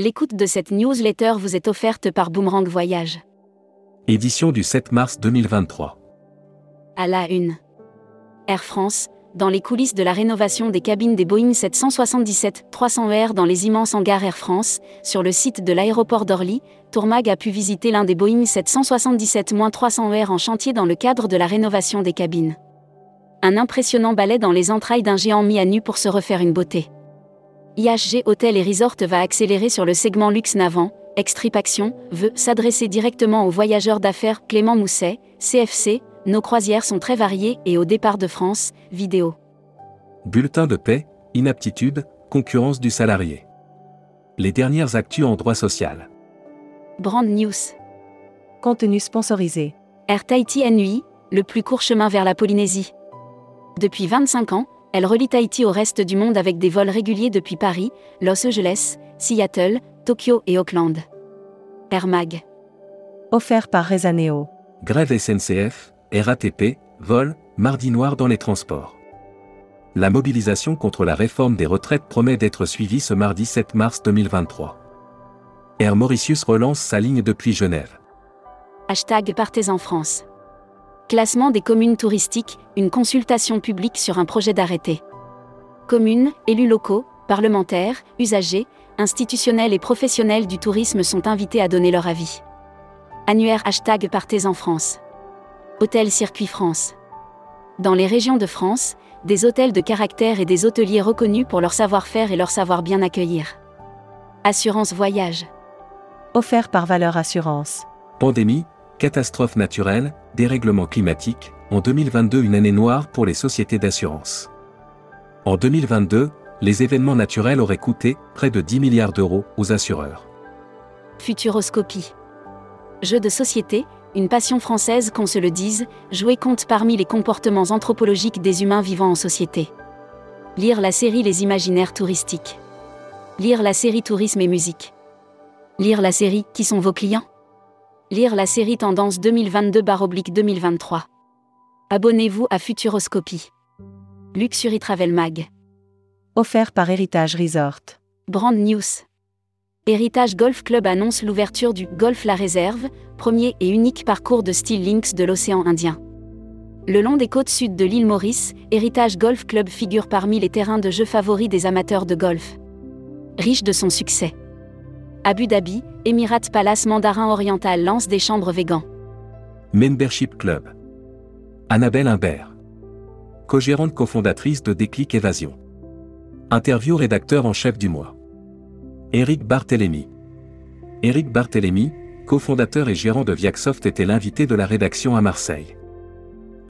L'écoute de cette newsletter vous est offerte par Boomerang Voyage. Édition du 7 mars 2023. À la une. Air France, dans les coulisses de la rénovation des cabines des Boeing 777-300ER dans les immenses hangars Air France, sur le site de l'aéroport d'Orly, Tourmag a pu visiter l'un des Boeing 777-300ER en chantier dans le cadre de la rénovation des cabines. Un impressionnant ballet dans les entrailles d'un géant mis à nu pour se refaire une beauté. IHG Hôtel et Resort va accélérer sur le segment luxe navant, Extrip Action veut s'adresser directement aux voyageurs d'affaires Clément Mousset, CFC, nos croisières sont très variées et au départ de France, vidéo. Bulletin de paix, inaptitude, concurrence du salarié. Les dernières actus en droit social. Brand News. Contenu sponsorisé. Air Tahiti NUI, le plus court chemin vers la Polynésie. Depuis 25 ans, elle relie Tahiti au reste du monde avec des vols réguliers depuis Paris, Los Angeles, Seattle, Tokyo et Auckland. Air Mag. Offert par Rezaneo. Grève SNCF, RATP, vol, mardi noir dans les transports. La mobilisation contre la réforme des retraites promet d'être suivie ce mardi 7 mars 2023. Air Mauritius relance sa ligne depuis Genève. Hashtag Partez en France. Classement des communes touristiques, une consultation publique sur un projet d'arrêté. Communes, élus locaux, parlementaires, usagers, institutionnels et professionnels du tourisme sont invités à donner leur avis. Annuaire hashtag Partez en France. Hôtel Circuit France. Dans les régions de France, des hôtels de caractère et des hôteliers reconnus pour leur savoir-faire et leur savoir bien accueillir. Assurance voyage. Offert par Valeur Assurance. Pandémie, catastrophe naturelle, dérèglement climatique, en 2022 une année noire pour les sociétés d'assurance. En 2022, les événements naturels auraient coûté près de 10 milliards d'euros aux assureurs. Futuroscopie. Jeu de société, une passion française qu'on se le dise, jouer compte parmi les comportements anthropologiques des humains vivant en société. Lire la série Les imaginaires touristiques. Lire la série Tourisme et musique. Lire la série Qui sont vos clients? Lire la série Tendance 2022-2023. Abonnez-vous à Futuroscopie. Luxury Travel Mag. Offert par Héritage Resort. Brand News. Héritage Golf Club annonce l'ouverture du Golf La Réserve, premier et unique parcours de style Lynx de l'océan Indien. Le long des côtes sud de l'île Maurice, Héritage Golf Club figure parmi les terrains de jeu favoris des amateurs de golf. Riche de son succès. Abu Dhabi, Emirat Palace Mandarin Oriental lance des chambres végan. Membership Club. Annabelle Imbert. Co-gérante cofondatrice de Déclic Évasion. Interview rédacteur en chef du mois. Éric Barthélémy. Éric Barthélémy, cofondateur et gérant de Viacsoft était l'invité de la rédaction à Marseille.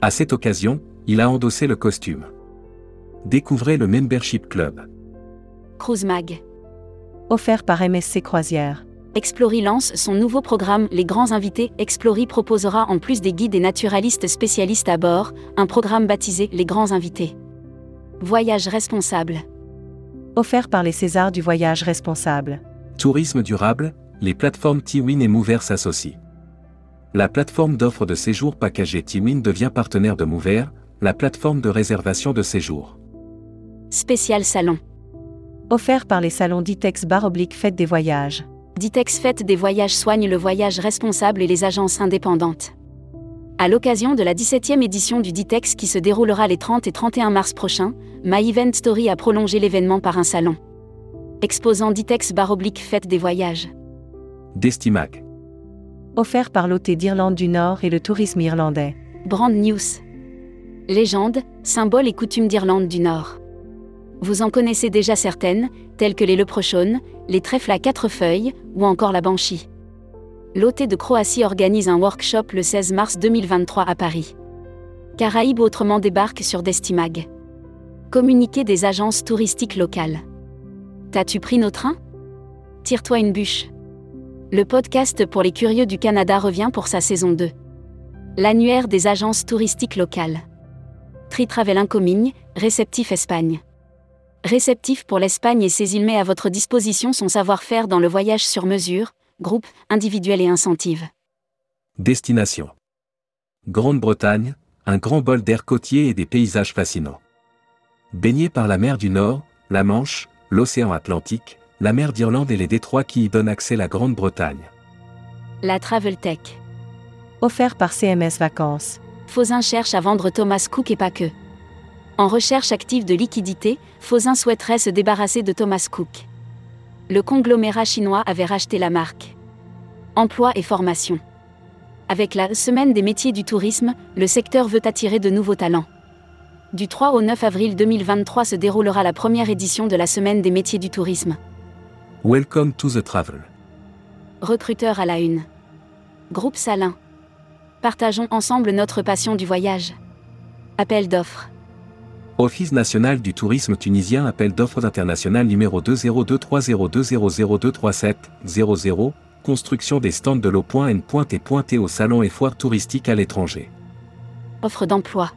À cette occasion, il a endossé le costume. Découvrez le Membership Club. Cruise Mag. Offert par MSC Croisière. Explory lance son nouveau programme Les Grands Invités. Explory proposera en plus des guides et naturalistes spécialistes à bord, un programme baptisé Les Grands Invités. Voyage responsable. Offert par les Césars du voyage responsable. Tourisme durable, les plateformes Tiwin et Mover s'associent. La plateforme d'offres de séjour packagé Tiwin devient partenaire de Mover, la plateforme de réservation de séjour. Spécial salon. Offert par les salons Ditex Bar Oblique Fête des Voyages. Ditex Fête des Voyages soigne le voyage responsable et les agences indépendantes. À l'occasion de la 17e édition du Ditex qui se déroulera les 30 et 31 mars prochains, My Event Story a prolongé l'événement par un salon. Exposant Ditex Bar Oblique Fête des Voyages. Destimag. Offert par l'OT d'Irlande du Nord et le tourisme irlandais. Brand News. Légende, symboles et coutumes d'Irlande du Nord. Vous en connaissez déjà certaines, telles que les leprechauns, les trèfles à quatre feuilles, ou encore la banshee. L'OT de Croatie organise un workshop le 16 mars 2023 à Paris. Caraïbes autrement débarque sur Destimag. Communiqué des agences touristiques locales. T'as-tu pris nos trains? Tire-toi une bûche. Le podcast pour les curieux du Canada revient pour sa saison 2. L'annuaire des agences touristiques locales. Tri-Travel Incomigne, Réceptif Espagne. Réceptif pour l'Espagne et ses îles met à votre disposition son savoir-faire dans le voyage sur mesure, groupe, individuel et incentive. Destination. Grande-Bretagne, un grand bol d'air côtier et des paysages fascinants. Baigné par la mer du Nord, la Manche, l'océan Atlantique, La mer d'Irlande et les détroits qui y donnent accès à la Grande-Bretagne. La Travel Tech. Offert par CMS Vacances. Fosin cherche à vendre Thomas Cook et pas que. En recherche active de liquidité, Fosin souhaiterait se débarrasser de Thomas Cook. Le conglomérat chinois avait racheté la marque. Emploi et formation. Avec la Semaine des métiers du tourisme, le secteur veut attirer de nouveaux talents. Du 3 au 9 avril 2023 se déroulera la première édition de la Semaine des métiers du tourisme. Welcome to the travel. Recruteur à la une. Groupe Salin. Partageons ensemble notre passion du voyage. Appel d'offres. Office national du tourisme tunisien appel d'offres international numéro 2023020023700, construction des stands de l'eau.n et pointé au salon et foires touristiques à l'étranger. Offre d'emploi.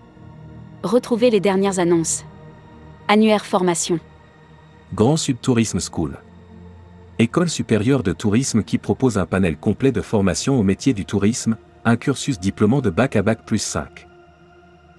Retrouvez les dernières annonces. Annuaire formation. Grand Sud Tourisme School. École supérieure de tourisme qui propose un panel complet de formation au métier du tourisme, un cursus diplômant de bac à bac plus 5.